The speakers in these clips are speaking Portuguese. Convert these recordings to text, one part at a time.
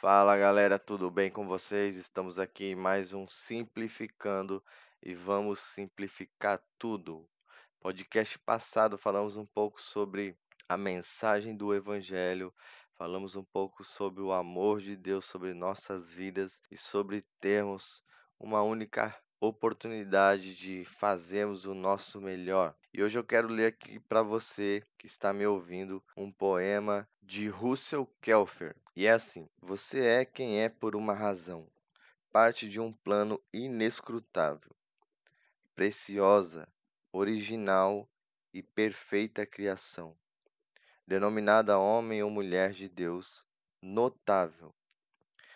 Fala galera, tudo bem com vocês? Estamos aqui em mais um Simplificando e vamos simplificar tudo. Podcast passado falamos um pouco sobre a mensagem do Evangelho, falamos um pouco sobre o amor de Deus sobre nossas vidas e sobre termos uma única oportunidade de fazermos o nosso melhor. E hoje eu quero ler aqui para você que está me ouvindo um poema de Russell Kelfer. E é assim: Você é quem é por uma razão, parte de um plano inescrutável, preciosa, original e perfeita criação, denominada homem ou mulher de Deus, notável.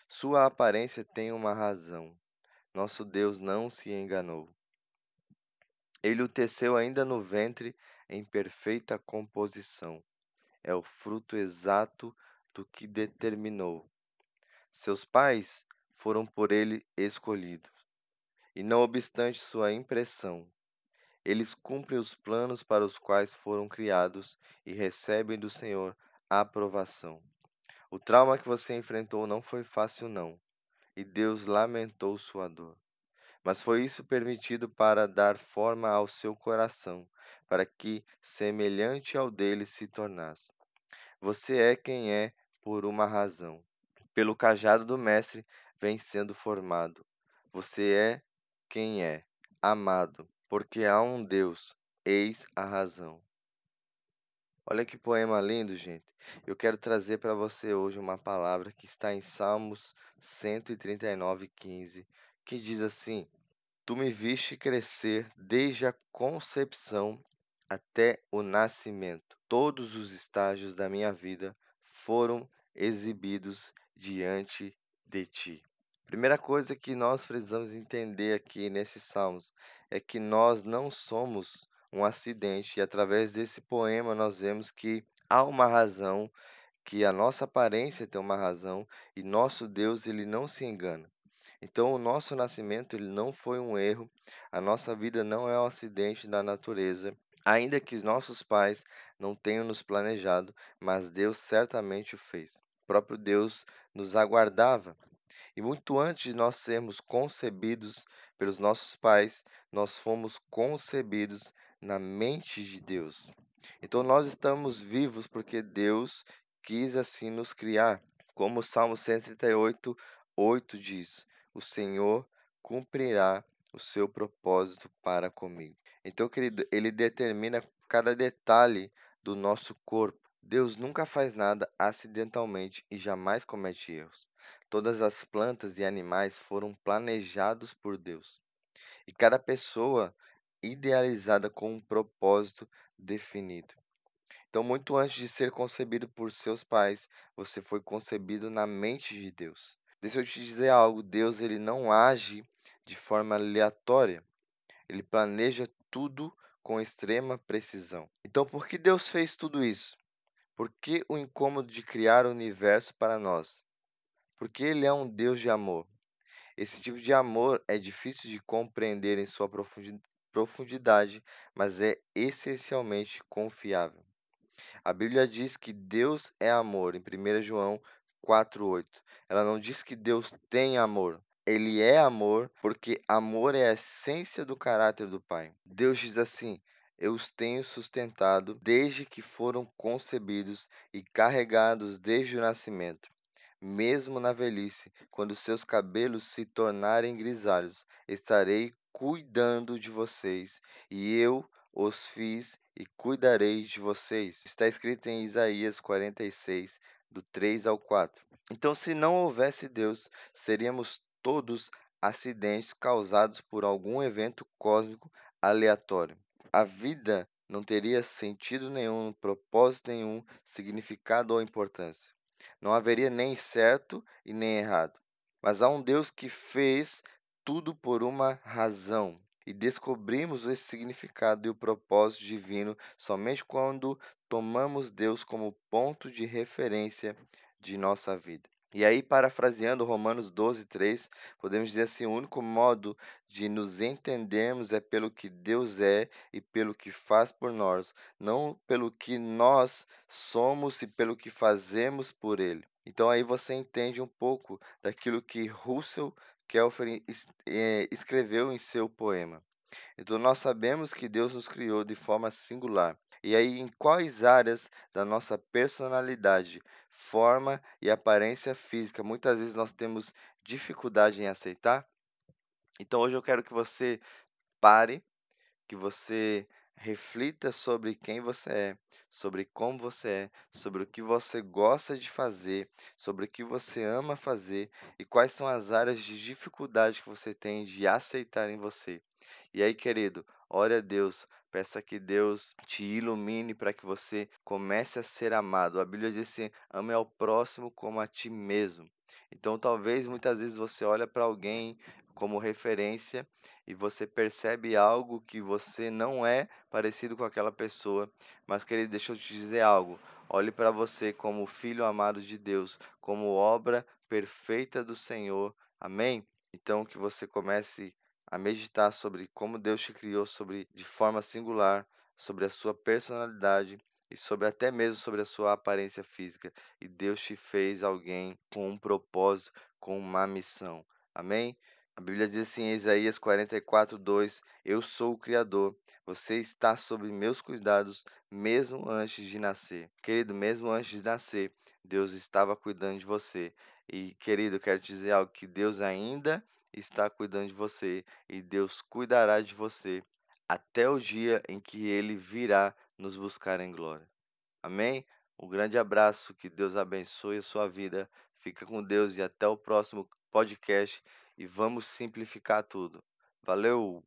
Sua aparência tem uma razão nosso Deus não se enganou. Ele o teceu ainda no ventre em perfeita composição. É o fruto exato do que determinou. Seus pais foram por ele escolhidos. E não obstante sua impressão, eles cumprem os planos para os quais foram criados e recebem do Senhor a aprovação. O trauma que você enfrentou não foi fácil, não e Deus lamentou sua dor. Mas foi isso permitido para dar forma ao seu coração, para que semelhante ao dele se tornasse. Você é quem é por uma razão. Pelo cajado do Mestre vem sendo formado. Você é quem é, amado, porque há um Deus, eis a razão. Olha que poema lindo, gente. Eu quero trazer para você hoje uma palavra que está em Salmos 139:15, que diz assim: Tu me viste crescer desde a concepção até o nascimento. Todos os estágios da minha vida foram exibidos diante de ti. Primeira coisa que nós precisamos entender aqui nesses salmos é que nós não somos um acidente. E através desse poema nós vemos que há uma razão, que a nossa aparência tem uma razão e nosso Deus ele não se engana. Então o nosso nascimento ele não foi um erro, a nossa vida não é um acidente da natureza. Ainda que os nossos pais não tenham nos planejado, mas Deus certamente o fez. O próprio Deus nos aguardava. E muito antes de nós sermos concebidos pelos nossos pais, nós fomos concebidos na mente de Deus. Então nós estamos vivos porque Deus quis assim nos criar. Como o Salmo 138, 8 diz: O Senhor cumprirá o seu propósito para comigo. Então, querido, ele determina cada detalhe do nosso corpo. Deus nunca faz nada acidentalmente e jamais comete erros. Todas as plantas e animais foram planejados por Deus. E cada pessoa idealizada com um propósito definido. Então, muito antes de ser concebido por seus pais, você foi concebido na mente de Deus. Deixa eu te dizer algo, Deus ele não age de forma aleatória. Ele planeja tudo com extrema precisão. Então, por que Deus fez tudo isso? Por que o incômodo de criar o universo para nós? Porque ele é um Deus de amor. Esse tipo de amor é difícil de compreender em sua profundidade, mas é essencialmente confiável. A Bíblia diz que Deus é amor, em 1 João 4,8. Ela não diz que Deus tem amor. Ele é amor porque amor é a essência do caráter do Pai. Deus diz assim: Eu os tenho sustentado desde que foram concebidos e carregados desde o nascimento. Mesmo na velhice, quando seus cabelos se tornarem grisalhos, estarei cuidando de vocês, e eu os fiz e cuidarei de vocês. Está escrito em Isaías 46, do 3 ao 4. Então, se não houvesse Deus, seríamos todos acidentes causados por algum evento cósmico aleatório. A vida não teria sentido nenhum, propósito nenhum, significado ou importância. Não haveria nem certo e nem errado. Mas há um Deus que fez tudo por uma razão. E descobrimos esse significado e o propósito divino somente quando tomamos Deus como ponto de referência de nossa vida. E aí, parafraseando Romanos 12, 3, podemos dizer assim: o único modo de nos entendermos é pelo que Deus é e pelo que faz por nós, não pelo que nós somos e pelo que fazemos por Ele. Então aí você entende um pouco daquilo que Russell Kelfer eh, escreveu em seu poema. Então nós sabemos que Deus nos criou de forma singular. E aí, em quais áreas da nossa personalidade, forma e aparência física muitas vezes nós temos dificuldade em aceitar? Então hoje eu quero que você pare que você reflita sobre quem você é, sobre como você é, sobre o que você gosta de fazer, sobre o que você ama fazer e quais são as áreas de dificuldade que você tem de aceitar em você. E aí, querido, ore a Deus, peça que Deus te ilumine para que você comece a ser amado. A Bíblia diz assim: ame ao próximo como a ti mesmo. Então, talvez muitas vezes você olha para alguém como referência e você percebe algo que você não é parecido com aquela pessoa. Mas, querido, deixa eu te dizer algo. Olhe para você como filho amado de Deus, como obra perfeita do Senhor. Amém? Então, que você comece a meditar sobre como Deus te criou sobre de forma singular, sobre a sua personalidade e sobre até mesmo sobre a sua aparência física. E Deus te fez alguém com um propósito, com uma missão. Amém? A Bíblia diz assim em Isaías 44, 2: Eu sou o Criador, você está sob meus cuidados mesmo antes de nascer. Querido, mesmo antes de nascer, Deus estava cuidando de você. E, querido, quero te dizer algo: que Deus ainda está cuidando de você e Deus cuidará de você até o dia em que ele virá nos buscar em glória. Amém? Um grande abraço, que Deus abençoe a sua vida. Fica com Deus e até o próximo podcast e vamos simplificar tudo. Valeu!